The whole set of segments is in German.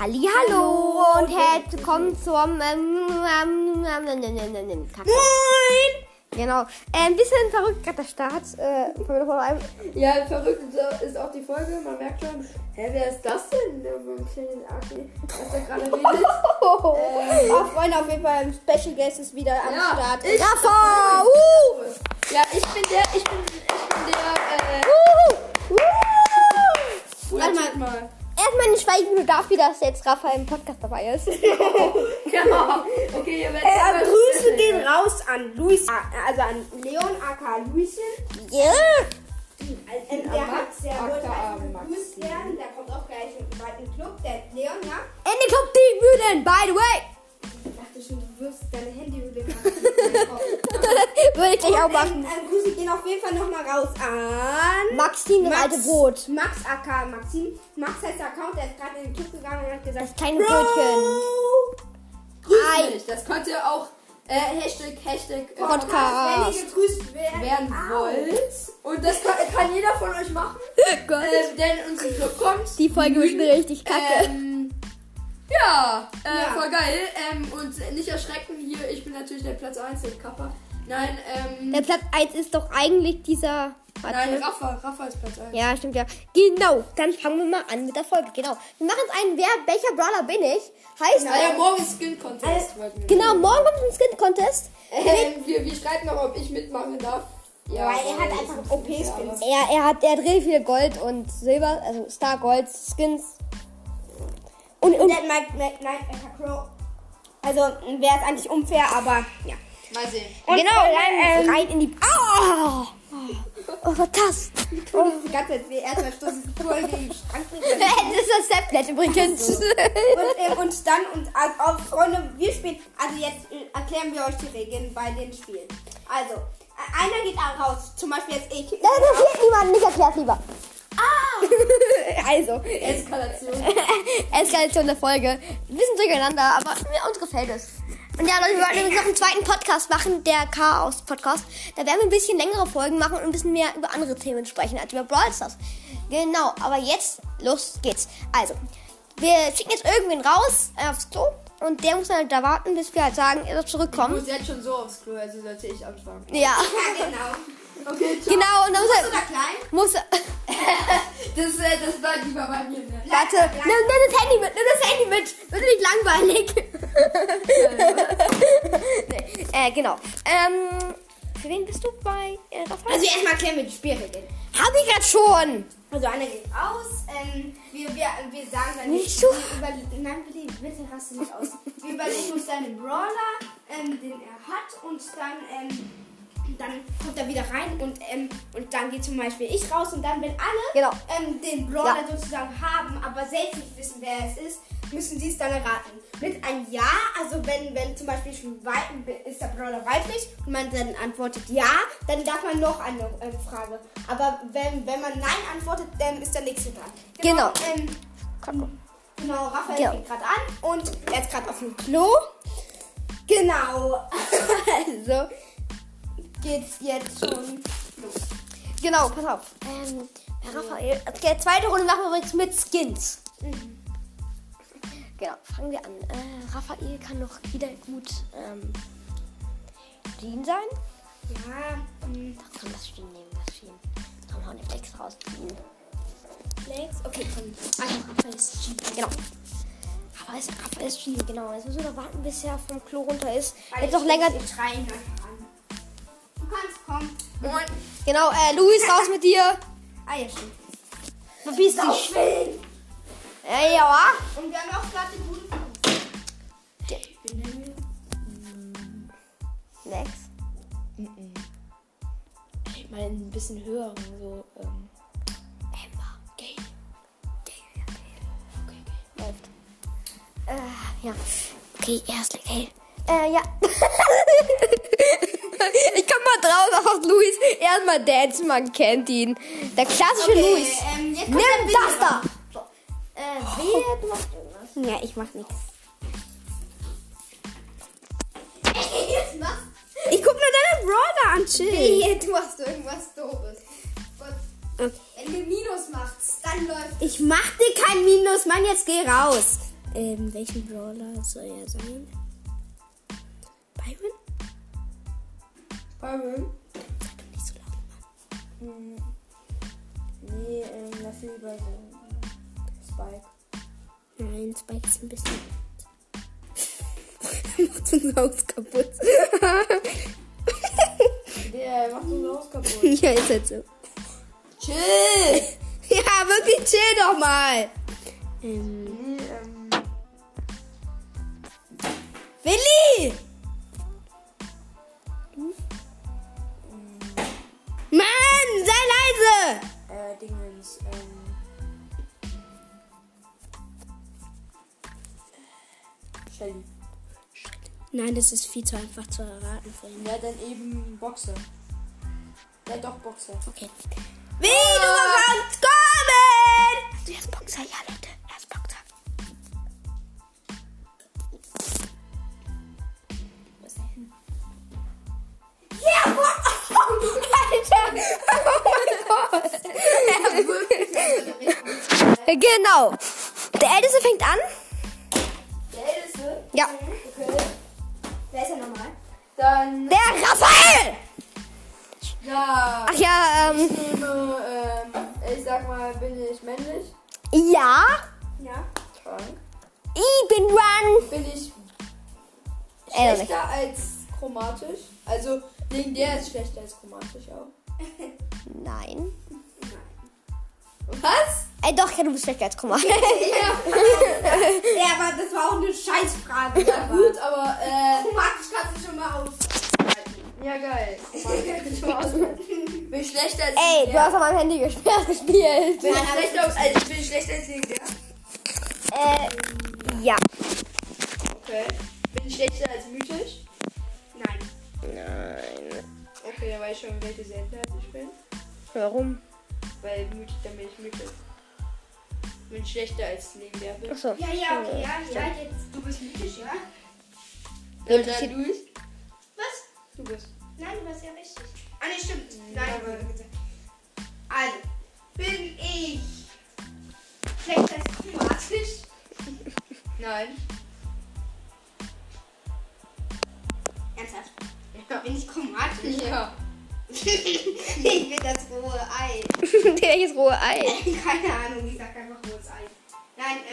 Hallo und herzlich willkommen zum ähm, ähm, ähm, ähm, ähm, ähm, ähm. Moin! Genau. Äh, ein bisschen verrückt gerade der Start. Äh, von einem. Ja, verrückt ist- auch die Folge. Man merkt schon, hä, wer ist das denn? Was da gerade redet. Ähm, Oh, Freunde, auf jeden Fall ein Special Guest ist wieder am Ja, Start. ich- Rafa! Uh! ja, ich bin der, ich bin Eine Schweigeminute dafür, dass jetzt Rafa im Podcast dabei ist. Ja, okay, ihr werdet Äh, Grüße gehen raus an Luis, also an Leon aka Luischen. Yeah! Ähm, der hat sehr Max. gegrüßt werden. Der kommt auch gleich in in den Club. Der Leon, ja. Ende Club die Müden, by the way! Ich dachte schon, du wirst deine Handyhülle Würde ich gleich auch machen. ähm, Grüße gehen auf jeden Fall nochmal raus an Maxim, das alte Brot. Max aka Maxim. Max heißt der Account, der ist gerade in den Club gegangen und hat gesagt, Das kleine Brötchen. Grüß mich. Das könnt ihr auch, äh, Hashtag, Hashtag, äh, Podcast. Wenn ihr gegrüßt werden, werden wollt. Und das kann, kann jeder von euch machen. Gott. Ähm, der in unseren Club kommt. Die Folge wird mir richtig kacke. Ähm, ja, äh, Ja. voll geil. Ähm, und nicht erschrecken hier, ich bin natürlich der Platz 1, der Kappa. Nein, ähm, Der Platz 1 ist doch eigentlich dieser. Warte. nein, Rafa, Rafa ist Platz 1. Ja, stimmt ja. Genau, dann fangen wir mal an mit der Folge. Genau. Wir machen jetzt einen Wer, welcher Brawler bin ich? Heißt, Ah ja, morgen ist Skin Contest. wir genau, morgen kommt ein Skin Contest. Ähm, wir, wir streiten noch, ob ich mitmachen darf. Ja, Weil er hat einfach OP-Skins. Er, er hat, er hat richtig viele Gold und Silber, also Star Gold Skins. Und, und Der Mike, Mike, Mike, Mike Crow. Also wäre es eigentlich unfair, aber ja. Mal sehen. genau, dann, ähm, rein in die. Ah! Oh, was war das? Oh. Die ganze Zeit wie erstmal stoßen voll gegen den Schrank. Das ist das Tablet übrigens. Und, ähm, und dann, und also, auch Freunde, wir spielen, also jetzt äh, erklären wir euch die Regeln bei den Spielen. Also, äh, einer geht raus, zum Beispiel jetzt ich. Das interessiert niemanden, ich erklär's lieber. Also, Eskalation. Eskalation der Folge. Ein bisschen durcheinander, aber mir, uns gefällt es. Und ja, Leute, wir übrigens noch einen zweiten Podcast machen, der Chaos-Podcast. Da werden wir ein bisschen längere Folgen machen und ein bisschen mehr über andere Themen sprechen, als über Brawl Stars. Genau, aber jetzt, los geht's. Also, wir schicken jetzt irgendwen raus aufs Klo und der muss dann halt da warten, bis wir halt sagen, er soll zurückkommen. muss jetzt schon so aufs Klo, also sollte ich anfangen. Ja, Ja, genau. Okay, ciao. genau, und dann muss er... klein? Muss er Das, äh, das bleibt lieber bei mir. Ne? Warte, nimm, nimm das Handy mit, nimm das Handy mit. Wird nicht langweilig. nee, äh, genau. Ähm, für wen bist du bei äh, Rafael? Also erstmal erklären wir die Spielregeln. Hab ich grad schon. Also einer geht raus, ähm, wir, wir, wir sagen dann Nicht so. wir nein, bitte, bitte raste nicht aus. Wir überlegen uns dann den Brawler, ähm, den er hat und dann, ähm, dann kommt er wieder rein und, ähm, und dann geht zum Beispiel ich raus und dann, wenn alle Genau. ähm, den Brawler sozusagen haben, aber selbst nicht wissen, wer es ist, müssen sie es dann erraten. Mit einem Ja, also wenn, wenn zum Beispiel schon ist der Brawler weiblich und man dann antwortet Ja, dann darf man noch eine ähm, Frage. Aber wenn, wenn man Nein antwortet, dann ist der nächste dran. Genau. Ähm, genau, Raphael Genau. geht gerade an und er ist gerade auf dem Klo. Genau. also geht's jetzt schon los. Genau, pass auf. Ähm, Herr Raphael, okay, zweite Runde machen wir übrigens mit Skins. Genau, fangen wir an. Äh, Raphael kann noch wieder gut ähm, Jean sein. Ja, ähm, Ach komm, das Jean nehmen, das Jean. Komm, hau den Flex raus. Jean. Flex. Okay, komm. Also, Raphael ist Jean. Genau. Raphael ist, Raphael ist Jean, genau. Jetzt müssen wir noch warten, bis er vom Klo runter ist. Jetzt noch länger. Schreien kannst kommen. Moin. Genau, äh, Luis, raus mit dir. Ah, ja, stimmt. Verpiss dich. Ey, ja. Und wir haben auch gerade den guten Ich bin der Mühe. Next. Ich meine, ein bisschen höheren, so, ähm, Emma. gay. Läuft. Äh, ja. Okay, erst okay. Äh, ja. ich komm mal drauf auf Luis. Erstmal Dance, man kennt ihn. Der klassische Okay, Luis. ähm, Nimm das da. So. Äh, wer du machst irgendwas? Ja, ich mach nichts. Ich guck mir deine Brawler an, chill. Nee, du machst irgendwas doofes. Okay. Wenn du Minus machst, dann läuft Ich mach dir kein Minus, Mann, jetzt geh raus. Ähm, welchen Brawler soll er sein? Byron? Doch nicht so laut. Hm. Nee, ähm, lass lieber so. Spike. Nein, Spike ist ein bisschen. Macht unser Haus kaputt. Der macht unser Haus kaputt. ja, ist halt so. Chill! Ja, wirklich chill doch mal. Ähm, Nee, ähm. Willi! Mann, sei leise! Äh, Dingens, ähm. Shelly. Nein, das ist viel zu einfach zu erraten für ihn. Ja, dann eben Boxer. Ja, doch, Boxer. Okay. Wie, du kannst kommen! Also, er ist Boxer, ja, genau. Der Älteste fängt an. Der Älteste? Ja. Okay. Wer ist er nochmal? Dann. Der Raphael! Ja. Ach ja, ähm. Ich nehme, ähm, ich sag mal, bin ich männlich? Ja. Ja. Krank. Ich bin Run. Bin ich schlechter als chromatisch? Also, legendär ist schlechter als chromatisch auch. Nein. Was? Ey, doch, ja, du bist schlechter als Komma. Ja. aber das war auch eine Scheißfrage. Ja, gut, aber, äh. Chromatisch kannst du schon mal aushalten. Ja, geil. Bin ich schlechter als Ey, du hast auf meinem Handy gespielt. gespielt. Bin ich schlechter als, also, bin ich schlechter als legendär? Äh, ja. Okay. Bin ich schlechter als mythisch? Nein. Nein. Okay, dann weiß ich schon, welche Seltenheit ich bin. Warum? Weil mythisch, dann bin ich mythisch. Bin schlechter als bin. Achso. Ja, ja, okay, ja, ja, jetzt, du bist mythisch, ja? Und dann Luis? Was? Du bist. Nein, du warst ja richtig. Ah, ne, stimmt. Ja, Nein, aber- Also, bin ich schlecht als chromatisch? Nein. Ernsthaft? Bin ich chromatisch? Ja. ich bin das rohe Ei. Welches rohe Ei? Keine Ahnung, ich sag einfach.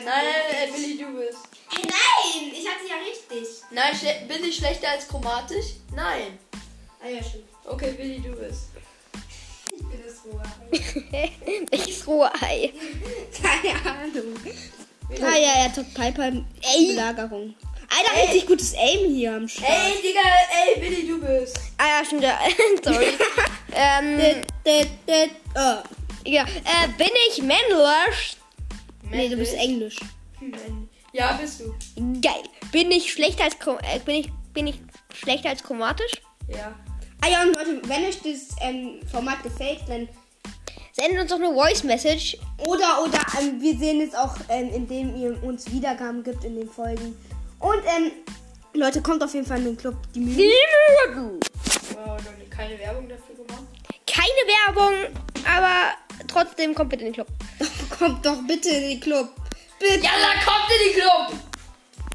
Nein, äh, ich- Billy, du bist. Hey, nein, ich hatte ja richtig. Nein, schle- bin ich schlechter als chromatisch? Nein. Ah ja, stimmt. Okay, Billy, du bist. Ich bin das rohe Ei. Welches rohe Ei? Keine Ahnung. Ah ja, ja, Top Piper. Ey. Belagerung. Alter, richtig gutes Aim hier am Start. Ey, Digga, ey, Billy, du bist. Ah ja, stimmt. Ja. Sorry. ähm, Oh. ja, äh, bin ich männlich? Nee, du bist Englisch. Mann. Ja, bist du. Geil. Bin ich schlechter als äh, bin ich bin ich schlechter als chromatisch? Ja. Ah ja, und Leute, wenn euch das ähm, Format gefällt, dann Sendet uns doch eine Voice Message. Oder, oder ähm, wir sehen es auch, ähm, indem ihr uns Wiedergaben gibt in den Folgen. Und, ähm, Leute, kommt auf jeden Fall in den Club. Die Mühe. Wow, keine Werbung dafür gemacht. Keine Werbung, aber trotzdem kommt bitte in den Club. Kommt doch bitte in den Club. Bitte. Ja, da kommt in die Club.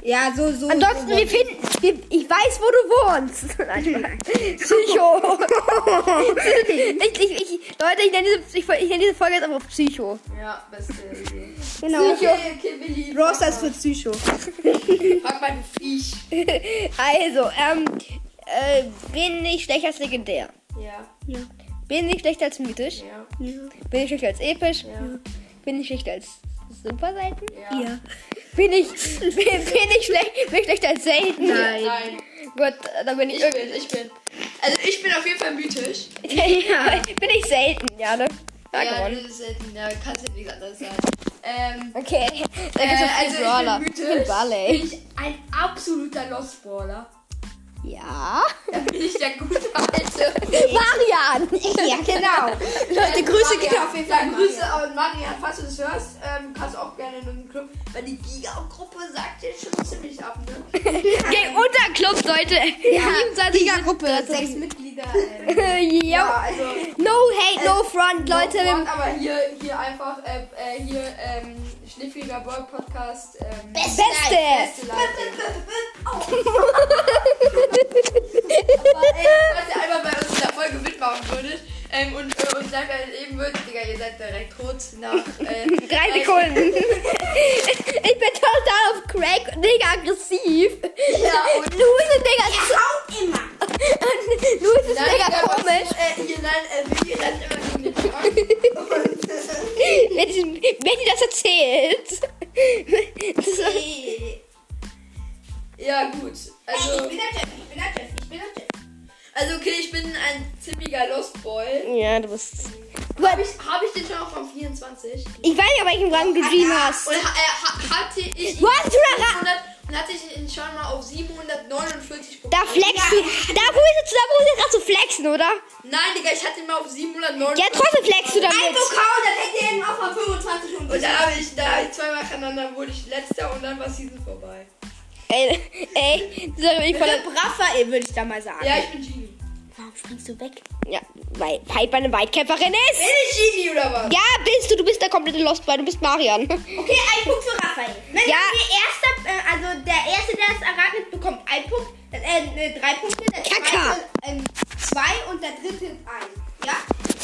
Ja, so, so. Ansonsten, so, wir finden, wir, ich weiß, wo du wohnst. Psycho. ich, ich, ich, Leute, ich nenne, diese, ich, ich nenne diese Folge jetzt einfach Psycho. Ja, beste Idee. Genau. Okay, okay, Billy. Brawl Stars für Psycho. Frag mal, du Viech. Also, ähm, äh, bin ich schlechter als legendär? Ja, Bin ich schlechter als mythisch? ja, Bin ich schlechter als episch? ja. Bin ich schlechter als Superseiten? Ja. Bin ich, bin, bin ich schlecht, bin ich schlechter als selten? Nein. Nein. Gut, dann bin ich, Ich bin, ich bin. Also ich bin auf jeden Fall mythisch. ja. bin ich selten, ja, ne? Ja, Ja, gewonnen. das ist selten. Da kannst du nichts anderes sagen. Ähm, Okay, da äh, gibt's noch also ich bin mythisch. Bin ich ein absoluter Lost Brawler. Ja. Da bin ich der gute alte. Marian! Ja, genau. Leute, Grüße gehen auf jeden Fall. Ja, Grüße an Marian, falls du das hörst. Ähm, kannst du auch gerne in unseren Club. Weil die Giga-Gruppe sagt dir schon ziemlich ab, ne? Geh unter Club, Leute. Ja. 27 Liga-Gruppe, sechs Mitglieder. Ähm. Ja, also. No hate, no front, Leute. No front, aber hier, hier einfach, äh, äh, hier, ähm, Schniffliger Boy Podcast. Ähm, Beste. Beste Leute. Aber, ey, falls ihr einmal bei uns in der Folge mitmachen würdet ähm, und äh, uns einfach erleben würdet, Digga, ihr seid direkt tot nach äh, Drei Sekunden. ich bin total auf Crack und mega aggressiv. Ja, und Luis ist mega, Haut immer. Luis ist Digga, komisch. du, Äh, hier dann, äh, wir rennen immer gegen den. Und, Wenn die, wenn die das erzählt. Das ist, ja, gut. Also, ich bin der Jeff, ich bin der Jeff, ich bin der Jeff. Also, okay, ich bin ein ziemlicher Lost Boy. ja, du bist. Habe ich, hab ich den schon auf Rang 24? Ich weiß nicht, welchen Rang du Dream hast. Und äh, ha- hatte ich. Du hast schon Rang. 700 und hatte ich ihn schon mal auf 749 Da flexst du. Da jetzt, da wo ist gerade so flexen, oder? Nein, Digga, ich hatte ihn mal auf 749. Ja, trotzdem flexst du Ein damit. Pokal, dann hätte er ihn auch mal 25 und Und da habe ich, da hab ich zweimal hintereinander wurde ich letzter und dann war Season vorbei. Ey, ey, bin ich voll. Raphael, würde ich da mal sagen. Ja, ich bin Genie. Springst du weg? Ja, weil Piper eine Weitkämpferin ist. Bin ich Genie oder was? Ja, bist du. Du bist der komplette Lost Boy. Du bist Marian. Okay, ein Punkt für Raphael. Wenn Ja. der erste, äh, also der erste, der es erraten hat, bekommt ein Punkt, äh, äh, drei Punkte, der Kaka. zweite ähm, zwei und der dritte ein. Ja?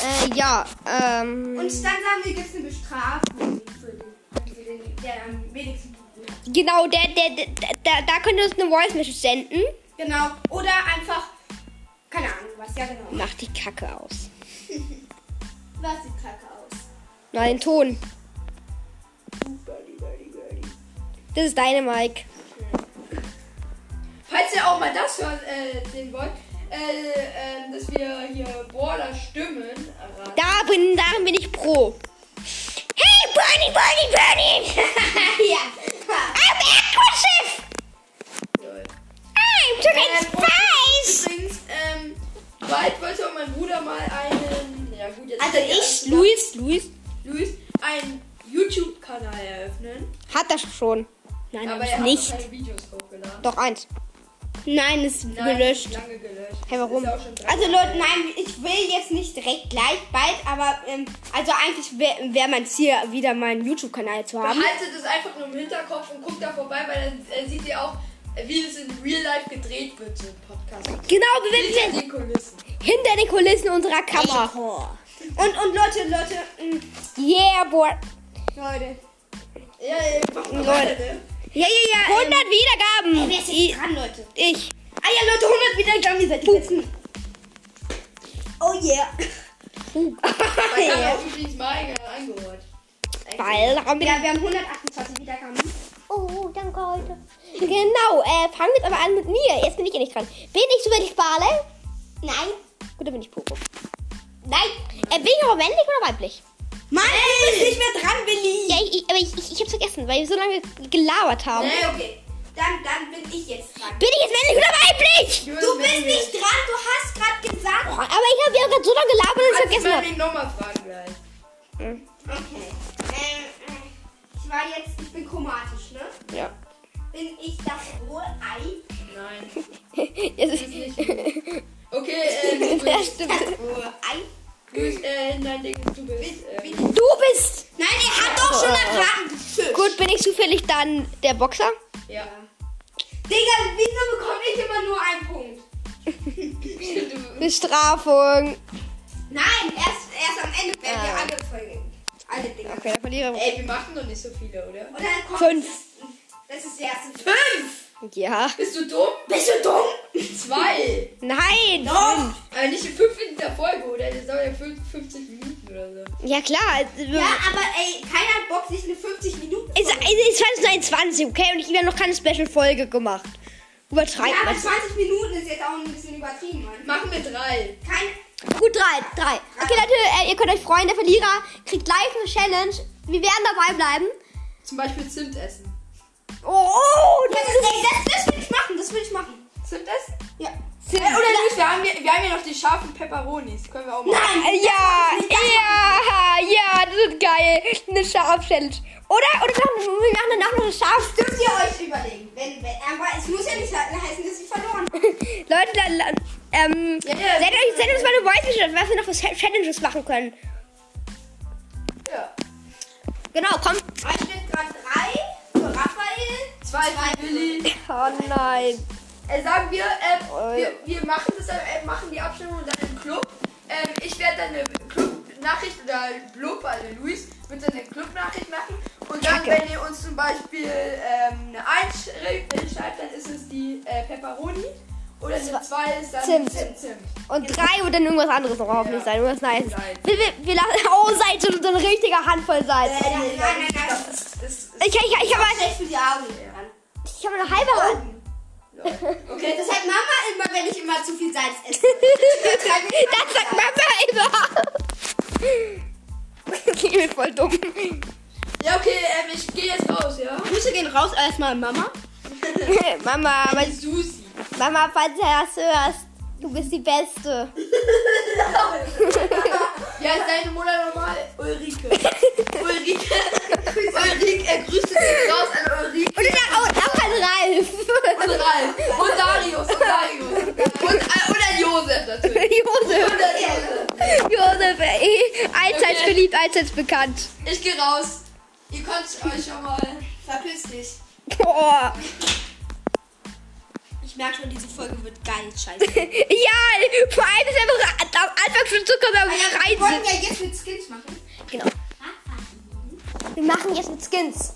Äh, ja, ähm. Und dann sagen wir, gibt es eine Bestrafung für den, für den der am wenigsten Punkte hat. Genau, der, der, der, der, da könnt ihr uns eine Voice Message senden. Genau. Oder einfach, keine Ahnung was, ja genau. Mach die Kacke aus. Was sieht kacke aus? Nein, den Ton. Das ist deine Mike. Falls ihr auch mal das hören, äh, sehen wollt, äh, äh, dass wir hier Border Stimmen erraten. Da bin, darin bin ich pro. Hey, Bernie, Bernie, Bernie! ja. I'm aggressive! Bald wollte auch mein Bruder mal einen, ja gut, jetzt Also er ich, Luis, Luis, Luis, einen YouTube-Kanal eröffnen. hat das schon. Nein, aber er hat nicht. noch keine Videos hochgeladen. Doch eins. Nein, ist Nein, gelöscht. lange gelöscht. Hey, warum? Also Leute, nein, ich will jetzt nicht direkt gleich bald, aber ähm, also eigentlich wäre wär mein Ziel, wieder meinen YouTube-Kanal zu haben. Behaltet es einfach nur im Hinterkopf und guckt da vorbei, weil dann äh, seht ihr auch, wie es in Real Life gedreht wird, so ein Podcast. Genau, wir Hinter den Kulissen. hinter den Kulissen unserer Kamera. Und, und Leute, Leute, mh, Yeah, boy. Leute. Ja, ja, Leute. ne? Ja, ja, ja. 100 Wiedergaben. Wer ist I- jetzt dran, Leute? Ich. Ah ja, Leute, 100 Wiedergaben, ihr seid die Besten. Oh yeah. Man kann auch übrigens mal angehört. Weil haben wir. Ja, wir haben 128 Wiedergaben. Oh, danke heute. Genau, äh, fangen wir jetzt aber an mit mir. Jetzt bin ich ja nicht dran. Bin ich zufällig Barley? Nein. Gut, dann bin ich Poco. Nein. Äh, bin ich aber männlich oder weiblich? Mann, du bist nicht mehr dran, Willi. Ja, ich, ich, aber ich, ich, ich hab's vergessen, weil wir so lange gelabert haben. Nee, okay. Dann, dann bin ich jetzt dran. Bin ich jetzt männlich oder weiblich? Du bist nicht dran, du hast gerade gesagt. Oh, aber ich habe ja gerade so lange gelabert und ich vergessen ich habe. werde ihn nochmal fragen gleich. Okay. Ähm, äh, ich war jetzt, ich bin chromatisch, ne? Ja. Bin ich das Ei? Nein, Jetzt das ist nicht. Okay, äh, du ja, bist, stimmt. Rohe Ei? du bist, äh, nein, Digga, du bist, äh, Du bist. Nein, er hat doch schon erraten. Fisch. Gut, bin ich zufällig dann der Boxer? ja. Digga, wieso bekomme ich immer nur einen Punkt? Du, Bestrafung. Nein, erst, erst am Ende werden wir Ah. alle Folgen. Alle Dinger. Okay, der Verlierer. ey, wir machen doch nicht so viele, oder? Und dann kommt Fünf. Das ist der erste. Fünf! Ja. Bist du dumm? Bist du dumm? Zwei! Nein. Doch. Aber nicht in fünf in der Folge, oder? Das dauert ja fünf- 50 Minuten oder so. Ja, klar. Also, Ja, aber ey, keiner hat Bock, sich eine 50 Minuten Es, es, es war 20, okay? Und ich habe noch keine Special-Folge gemacht. Übertreibt Ja, aber man. 20 Minuten ist jetzt auch ein bisschen übertrieben, Mann. Machen wir drei. Kein. Gut, drei, drei. Okay, Leute, äh, ihr könnt euch freuen. Der Verlierer kriegt gleich eine Challenge. Wir werden dabei bleiben. Zum Beispiel Zimt essen. Oh, oh Das, das ist, das, das will ich machen, das will ich machen. Zimt essen? Ja. Äh, oder Luis, wir haben, ja, wir haben ja noch die scharfen Pepperonis. Können wir auch machen. Äh, Ja, ja, ja, das ist geil. Eine Schaf-Challenge. Oder, oder doch, wir machen danach noch eine Schaf. Dürft ihr euch überlegen. Wenn, wenn, aber es muss ja nicht he- heißen, dass ich verloren. Leute, la, la, ähm, Ja, ja. seid, euch, seid uns mal eine Voice was wir noch für Challenges machen können. Ja. Genau, komm. Da steht gerade drei Raphael. Zwei für Willi. Oh nein. Äh, sagen wir, ähm, Oh, wir, ja. wir machen das, äh, machen die Abstimmung dann im Club. Ähm, ich werde dann eine Club-Nachricht oder Blub, also Luis, wird dann eine Club-Nachricht machen. Und dann, wenn ihr uns zum Beispiel ähm, eine 1 schreibt, äh, schreibt, dann ist es die äh, Pepperoni. Oder eine 2 ist dann Zimt. Zimt. Zimt. Und drei wird dann irgendwas anderes noch hoffentlich Ja. sein. Irgendwas nice. Wir, wir, wir lassen. Oh, Salz und so eine richtige Handvoll Salz. Äh, nein, nein, nein, nein. Das das ist, Ich, ich, ich habe ich hab eine halbe Hand. Okay, das sagt Mama immer, wenn ich immer zu viel Salz esse. Das sagt Mama immer. Ich bin voll dumm. ja, okay, ähm, ich gehe jetzt raus, ja? Grüße gehen raus erstmal Mama. Mama, aber, Susi. Mama, falls du das hörst, du bist die Beste. Ja, ist deine Mutter normal? Ulrike. Ulrike. Ulrike, äh, Grüße gehen raus an Ulrike. Und dann auch, auch an Ralf. Und Ralf. Und Darius. Und Darius. Und, äh, und an Josef natürlich. Josef. Und an Josef. Josef, eh, allseits beliebt, allseits bekannt. Ich gehe raus. Ihr könnt euch schon mal. Verpiss dich. Boah. Ich merke schon, diese Folge wird geil. Scheiße. Ja, vor allem ist einfach am Anfang schon Zucker beim Ah Wir Rein wollten sind. ja jetzt mit Skins machen. Genau. Wir machen jetzt mit Skins.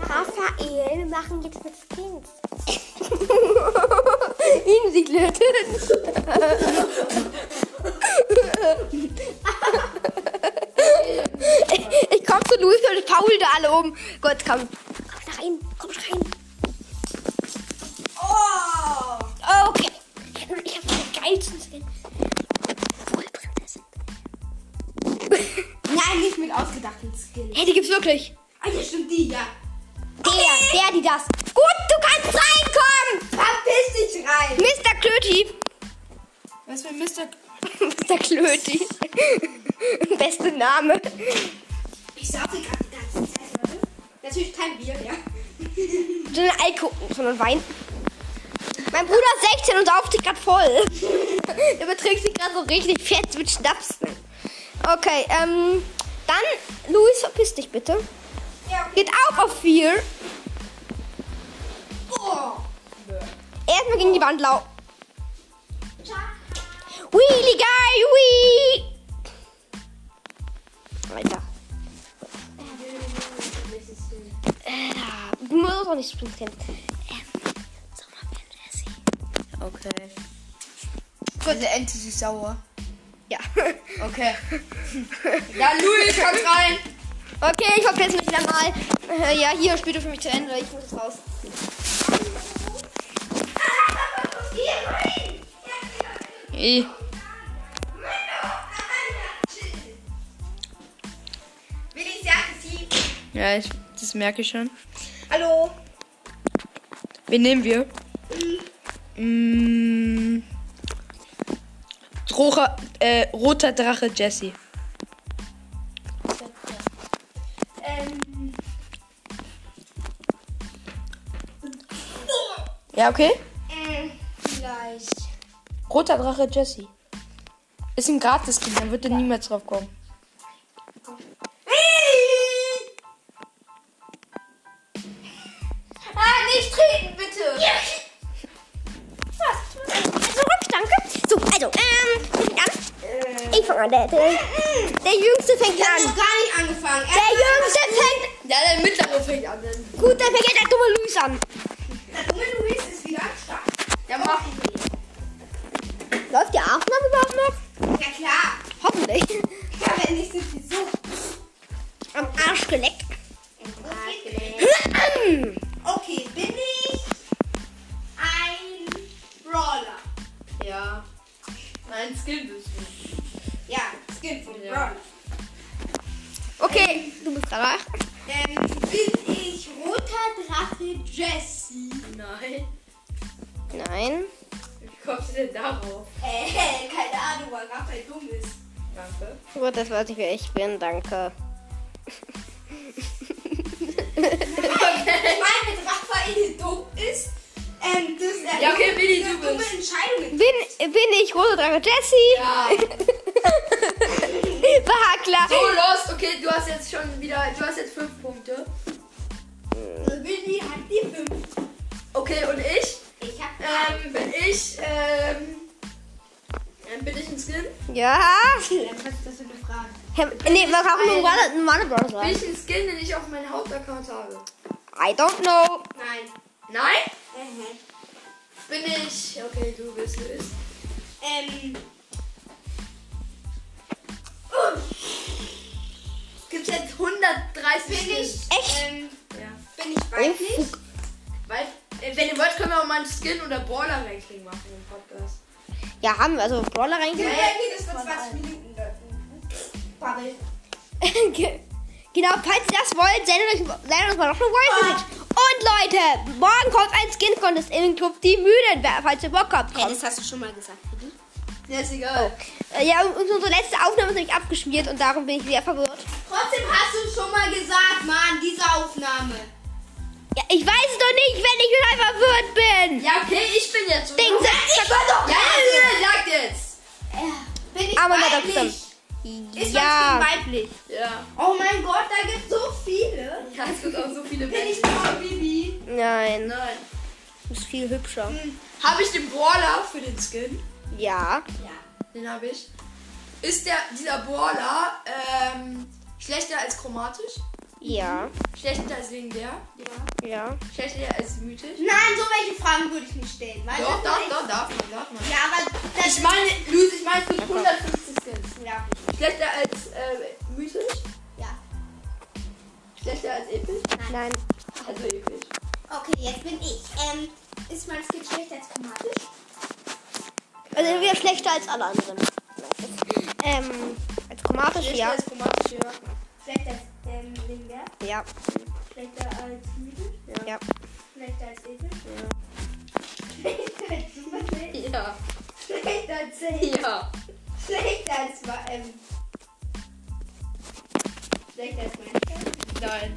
Raphael, wir machen jetzt mit Skins. Ihn sie ich komm zu Luis und Paul da alle um. Gott, komm. Gibt's wirklich. Ah, ja, stimmt die, ja. Der, der, die das. Gut, du kannst reinkommen. Verpiss dich rein. Mr. Klöti. Was für Mr. Mr. Klöti. Beste Name. Ich saufe gerade die ganze Zeit, Leute. Natürlich kein Bier, ja. Sondern Alkohol, sondern Wein. Mein Bruder ist 16 und sauft sich gerade voll. Der beträgt sich gerade so richtig fett mit Schnaps. Okay, ähm, Luis, verpiss dich bitte. Ja, okay. Geht auch auf 4. Oh! Erstmal gegen die Wand lau. Wheelie Guy, wee! Alter. Äh, du musst auch nicht springen. Ähm. Okay. Gott, der Ente ist sauer. Ja. Okay. Ja, Luis, kommt rein. Okay, ich verpiss mich wieder mal. Äh, ja, hier, spiel du für mich zu Ende. Ich muss jetzt raus. Sie. Ja, ich, das merke ich schon. Hallo. Wen nehmen wir? Mm. Rocher, äh, roter Drache Jesse. Ja, okay. Äh, vielleicht. Roter Drache Jesse. Ist ein Gratis-Kind, dann wird er niemals drauf kommen. Ah, nicht treten, bitte. Zurück, danke. So, also, ähm, wir fängt an. Ich fange an. Der, der, der Jüngste fängt Ich hab an. noch gar nicht angefangen. Der Jüngste fängt. Ja, der mittlere fängt an. Gut, dann fängt jetzt der dumme Luis an. Ja. Okay, du bist dran. Ähm, bin ich roter Drache Jessie? Nein. Nein. Wie kommst du denn darauf? Äh, keine Ahnung, weil Raphael dumm ist. Danke. Gut, das weiß ich, wer ich bin. Danke. Ich meine, wenn Raphael dumm ist, ähm, dass er Ja, okay, du dumme bist. Entscheidungen Bin, bin ich Rote Drache Jessie? Ja. War klar. So, los. okay, du hast jetzt schon wieder, du hast jetzt fünf Punkte. Willi hat die fünf. Okay, und ich? Ich hab Ähm, bin ich, ähm, bin ich ein Skin? Ja. Ähm, Was ist das für eine Frage? Hä, Nee, kann auch nur normale Brawler Bin ich ein Skin, den ich auf meinen Hauptaccount habe? I don't know. Nein. Nein? Mhm. Bin ich, okay, du bist es. Ähm. Bin ich. Echt? Ähm, Ja. bin ich weiblich? Weil, äh, wenn ihr wollt, können wir auch mal ein Skin- oder Baller-Ranking machen im Podcast. Ja, haben wir. Also Brawler Ja, reingehen. ja, okay, das wird 20 Minuten dauern. Bubble. genau, falls ihr das wollt, sendet euch, sendet uns mal noch eine Voice Message. Und Leute, morgen kommt ein Skin Contest in den Club Die Müden, wer- falls ihr Bock habt. Hey, das hast du schon mal gesagt, Willi. Ja, ist egal. Äh, Ja, und unsere letzte Aufnahme ist nämlich abgeschmiert und darum bin ich sehr verwirrt. Trotzdem hast du schon mal gesagt, Mann, diese Aufnahme. Ja, ich weiß es doch nicht, wenn ich wieder verwirrt bin. Ja, okay, ich bin jetzt. Ding, ja, sag, sag doch. ja, sagt jetzt. Bin ich Aber weiblich? Ist Ja. weiblich? Ja. Oh mein Gott, da gibt es so viele. Ja, es gibt auch so viele Bin ich nur Bibi? Nein, Nein. du bist viel hübscher. Habe ich den Brawler für den Skin? Ja. Ja. Den habe ich. Ist der, dieser Brawler ähm, schlechter als chromatisch? Ja. Schlechter als legendär? Ja. Ja. Schlechter als mythisch? Nein, so welche Fragen würde ich nicht stellen. Weil Doch, doch, doch, darf man, darf man. Ja, aber das Ich meine, Luis, ich meine, es gibt 150 Skins. Ja. Schlechter als äh, mythisch? ja. Schlechter als episch? Nein. Also episch. Okay, jetzt bin ich. Ähm, ist mein Skin schlechter als chromatisch? Also wieder schlechter als alle anderen. Ähm, chromatisch, Schlechter ja. als chromatisch, ja. Schlechter als ähm, legendär? Ja. Schlechter als mythisch? Ja. Schlechter als episch? Schlechter als superschlecht? Ja. Schlechter als safe? Ja. Schlechter als ähm, Schlechter als Minecraft? Nein.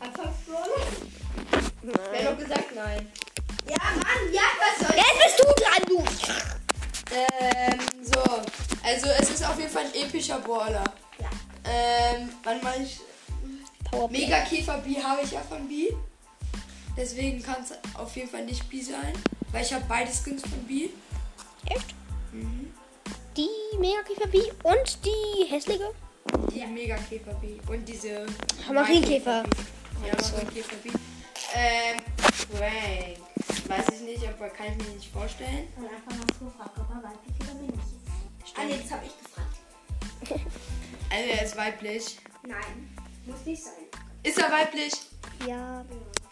Anfangsbrawler? Wer hat doch gesagt nein? Ja, Mann, ja, was soll Jetzt bist du. Auf jeden Fall ein epischer Brawler. Ja. Ähm, wann mache ich. Powerplay. Mega Käfer B habe ich ja von B. Deswegen kann es auf jeden Fall nicht B sein. Weil ich habe beide Skins von B. Echt? Die Mega Käfer B und die hässliche? Die Mega Käfer B. Und diese. Marienkäfer. Ja, Marienkäfer B. Ähm, Frank. Weiß ich nicht, aber kann ich mir nicht vorstellen. Und einfach mal so gefragt, ob er weiblich oder männlich ist. Ah, nee, das habe ich gefragt. Also er ist weiblich. Nein, muss nicht sein. Ist er weiblich? Ja.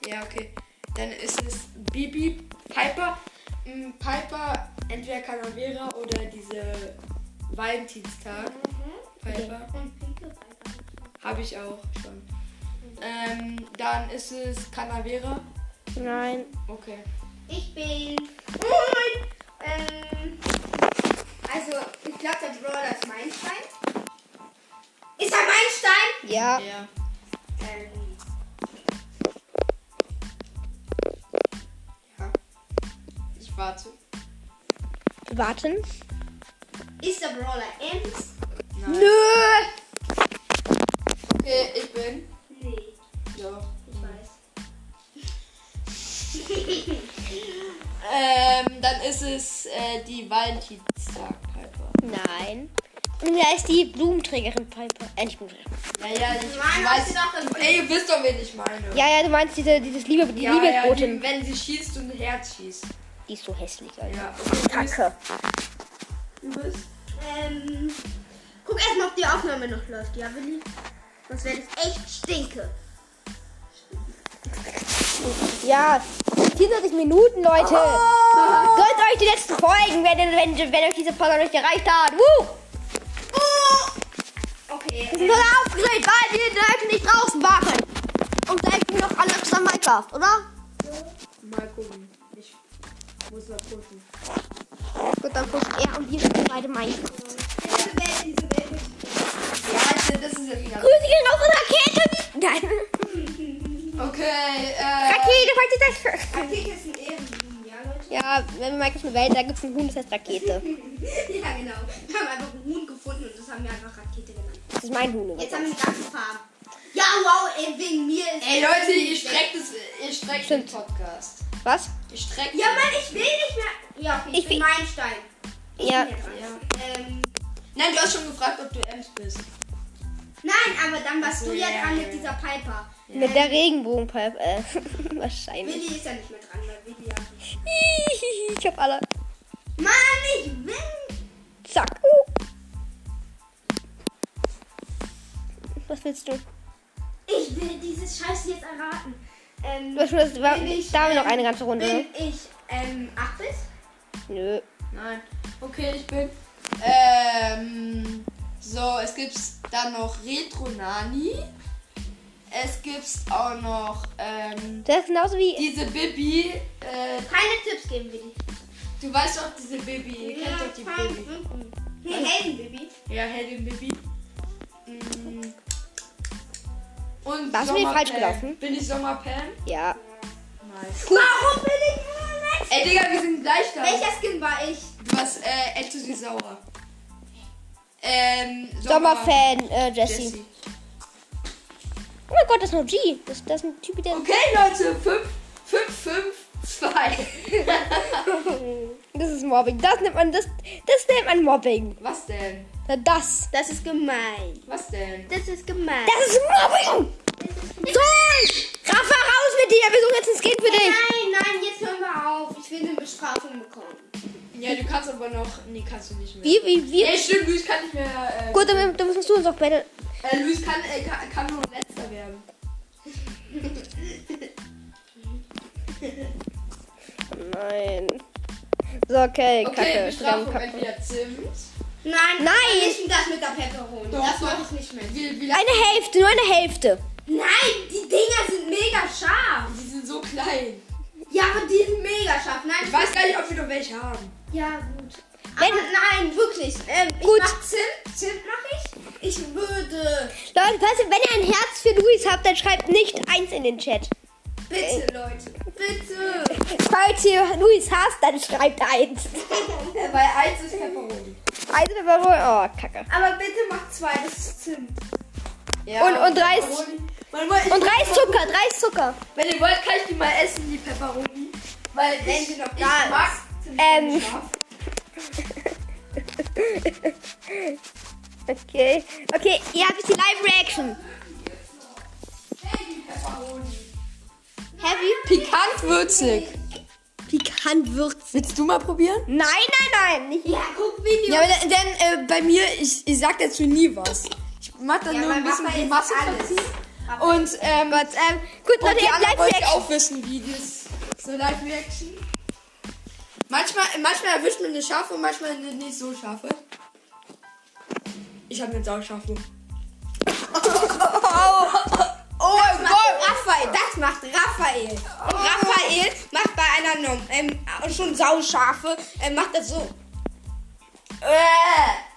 Ja, okay. Dann ist es Bibi, Piper. Mm, Piper, entweder Calavera oder diese Valentinstag. Piper. Pinke Piper. Habe ich auch schon. Ähm, dann ist es Calavera. Nein. Okay. Ich bin. Ja. Ja. Ähm, Ja. Ich warte. Warten. ist der Brawler Ems? Nein. Nö. Okay, ich bin. Nee, Ja. ich weiß. Ähm, dann ist es äh, die Valentinstag. Nein. Und wer ist die Blumenträgerin Piper? Äh, nicht Blumenträgerin. Naja, ich Mann, weiß. du das- Ey, ihr wisst doch, wen ich meine. Ja, ja, du meinst diese, dieses Liebe, die ja, ja Liebesbotin. die, wenn sie schießt und ein Herz schießt. Die ist so hässlich, Alter. Ja, okay. Kacke. Du bist. Ähm, guck erstmal, ob die Aufnahme noch läuft, ja, Willi? Sonst wäre das echt stinke. Ja, 24 Minuten, Leute. Gönnt euch die letzten Folgen, wenn, wenn, wenn euch diese Folge noch nicht erreicht hat. Woo! Wir sind aufgeregt, weil wir Leute nicht draußen waren. Und gleich wir noch alle zusammen Minecraft, oder? Mal gucken. Ich muss mal gucken. Gut, dann pusht er und wir spielen beide Minecraft. diese Welt, diese Welt Ja, das ist ja wieder. Grüße gehen an Rakete. Nein. Okay, äh. Rakete, falls ich das... Rakete ist ein Ehrenblumen, ja, wenn wir Minecraft eine Welt, da gibt es einen Huhn, das heißt Rakete. ja, genau. Wir haben einfach einen Huhn gefunden und das haben wir einfach Rakete genannt. Ist mein Huhn. Jetzt haben wir die ganze Farbe. Ja, wow, ey, wegen mir ist. Ey Leute, ihr streckt es, ihr streckt den. Podcast. Was? Ihr streckt Ja, Mann, ich will nicht mehr. Ja, okay, ich, Ich bin will- mein Stein. Ja. Bin dran. Ähm, Nein, du hast schon gefragt, ob du Ems bist. nein, aber dann warst du ja Ja, dran ja, mit dieser Piper. Mit der Regenbogenpipe. Äh, wahrscheinlich. Willi ist ja nicht mehr dran, weil Willi ja. Ich hab alle. Mann, ich will. Zack. Uh. Was willst du? Ich will dieses Scheiß jetzt erraten. Ähm, das, bin ich, da haben wir noch ähm, eine ganze Runde. Bin ich ähm, 8 bist? Nö. Nein. Okay, ich bin. Ähm. So, es gibt dann noch Retro Nani. Es gibt auch noch ähm, Das ist genauso wie. diese Bibi. Äh, Keine Tipps geben, Willi. du weißt doch diese Bibi. Ihr kennt doch die Bibi. Mhm. Nee, Heldenbaby. Ja, Heldin Bibi. Mm. Und Was ist mir falsch gelaufen? Bin ich Sommerpam? Ja. Nice. Warum bin ich immer next? Ey, Digga, wir sind gleich da. Welcher Skin war ich? Du warst äh, Etto wie sauer. Ähm, Sommerfan, äh, Jesse. Jessie. Oh mein Gott, das ist noch G. Das, das ist ein Typ, der. Okay, Leute, 5, 5, 5, 2. Das ist Mobbing. Das nennt man, das, das nennt man Mobbing. Was denn? Na, Das. Das ist gemein. Was denn? Das ist gemein. Das ist Mobbing! So! Rafa, raus mit dir! Wir suchen jetzt ein Skin für dich! Nein, nein, jetzt hören wir auf. Ich will eine Bestrafung bekommen. Ja, du kannst aber noch. Nee, kannst du nicht mehr. Wie, wie, wie? Ey, stimmt, Luis kann nicht mehr. Äh, Gut, dann, dann musst du uns auch beide. Äh, Luis kann, äh, kann, kann nur letzter werden. Nein. So, okay, Okay, kacke. Bestrafung entweder Zimt. Nein, Nein. nicht das mit der Pepperoni. Doch, das mache ich nicht mehr. Wie, wie Eine Hälfte, nur eine Hälfte. Nein, die Dinger sind mega scharf. Die sind so klein. Ja, aber die sind mega scharf. Nein, Ich weiß gar nicht, ob wir noch welche haben. Ja, gut. Wenn- aber nein, wirklich. Ähm, ich Gut. mach Zimt. Zimt mache ich. Ich würde. Leute, ihr, wenn ihr ein Herz für Luis habt, dann schreibt nicht eins in den Chat. Bitte, Leute. Bitte. Falls ihr Luis hasst, dann schreibt eins. Bei 1 ist Pepperoni. Eins Pepperoni. Oh, kacke. Aber bitte mach zwei, das ist Zimt. Ja, Und- und drei ist- ich- Und drei ist Zucker, drei ist Zucker. Wenn ihr wollt, kann ich die mal essen, die Pepperoni. Weil Wenn ich, sie noch ich da ist. mag Ähm. scharf. Okay. Okay, ihr habt jetzt die Live-Reaction. Heavy? Pikant würzig. Pikant würzig. Willst du mal probieren? Nein, nein, nein. Nicht. Ja, guck Video. Ja, aber dann, dann äh, bei mir, ich, ich sag dazu nie was. Ich mach dann Ja, nur ein bisschen die Masse verziehen. Und, ähm, Gott, ähm, gut, Leute, wollte ich Live-Reaction. auch wissen, wie das so Live-Reaction. Manchmal, manchmal erwischt man eine scharfe und manchmal eine nicht so scharfe. Ich habe eine sauscharfe. Oh macht Raphael. Und Raphael macht bei einer Norm, ähm, schon sauscharfe, ähm, macht das so. Äh.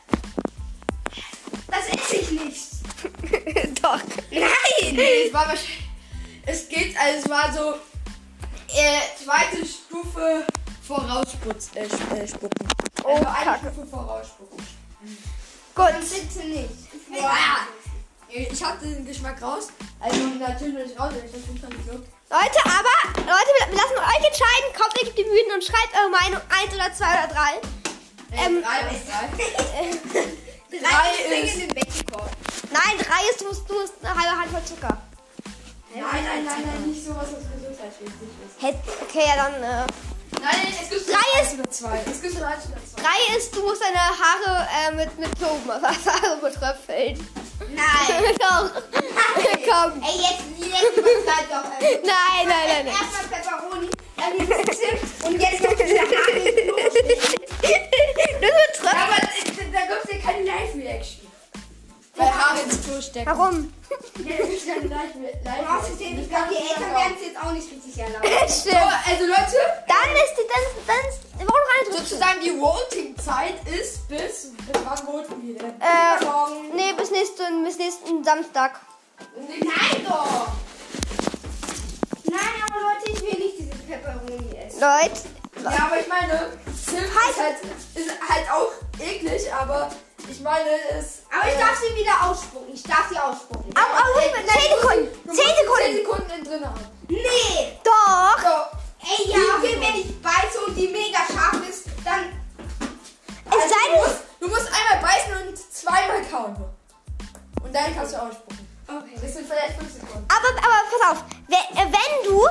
Das esse ich nicht. Doch. Nein. Es war wahrscheinlich. Es geht, also es war so. Äh, zweite Stufe voraussputzen. Äh, äh, spucken. Oh, also eine Kacke. Stufe vorausspucken. Gut. Bitte nicht. Ich will Boah. Ich hatte den Geschmack raus. Also natürlich raus, ich das schon so. Leute, aber, Leute, wir, lassen euch entscheiden. Kommt ihr auf die Bühne und schreibt eure Meinung. Eins oder zwei oder drei. Ähm, drei ist drei. Drei ist- ist in den. Nein, drei ist, du musst, du musst eine halbe Handvoll Zucker. Nein, nein, nein, nein, nicht sowas, was gesundheitsschädlich ist. Okay, ja dann, äh, Nein, es gibt Drei nur ist- oder zwei. Es gibt eins oder zwei. drei ist, du musst deine Haare äh, mit, mit Tobenwasser betröpfeln. Nein. Doch. Komm. Ey, jetzt, jetzt übertreibt doch. äh, Nein, nein, nein, nein. Erstmal Pepperoni, dann dieses Zimt und jetzt noch diese Haare. Weil Haare ins Klo stecken. Warum? Das ist Live- ich glaube, die Eltern werden es jetzt auch nicht richtig erlauben. So, Stimmt. also Leute, Dann ist die, dann, dann ist, warum rein? sozusagen die Voting-Zeit ist bis, bis wann voten wir denn? Äh, Morgen. nee, bis nächsten, bis nächsten Samstag. Nein doch! Nein, aber Leute, ich will nicht diese Pepperoni essen. Leute. Ja, aber ich meine, Zimt ist halt, ist halt auch eklig, aber Ich meine, es. Aber ich äh, darf sie wieder ausspucken. Ich darf sie ausspucken. Au, au, Ey, 10 Sekunden. du 10 musst 10 Sekunden. Sekunden in drin haben. Nee! Doch. So. Ey, ja, okay, wenn ich beiße und die mega scharf ist, dann. Es Also, sei du, musst, du musst einmal beißen und zweimal kauen. Und dann kannst du ausspucken. Okay. Das sind vielleicht 5 Sekunden. aber, aber pass auf. Wenn, äh, wenn du,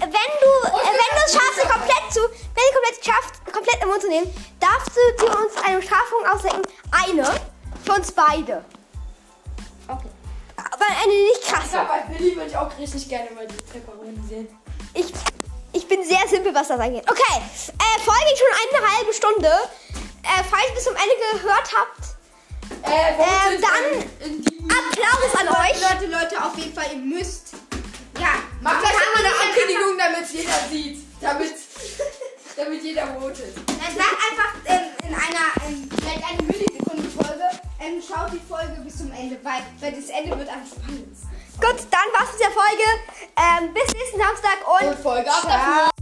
wenn du, äh, wenn du es schaffst, komplett zu, wenn du komplett schaffst, komplett im Mund zu nehmen, darfst du dir uns eine Bestrafung ausdenken. Eine für uns beide. Okay. Aber eine nicht Ich krasse. glaube, bei Billy würde ich auch richtig gerne mal die Pepperoni sehen. Ich, ich bin sehr simpel, was das angeht. Okay, äh, Folge schon eine halbe Stunde. Äh, falls ihr bis zum Ende gehört habt, Äh, Ähm, dann in, in. Applaus an euch. Leute, Leute, auf jeden Fall, ihr müsst. Mach gleich mal eine Ankündigung, damit jeder sieht. Damit, damit jeder votet. Dann sag einfach ähm, in einer, ähm, vielleicht eine Millisekunde-Folge, ähm, schaut die Folge bis zum Ende, weil, weil das Ende wird am spannendsten. Gut, dann war's mit der Folge. Ähm, bis nächsten Samstag und Und Folge ab.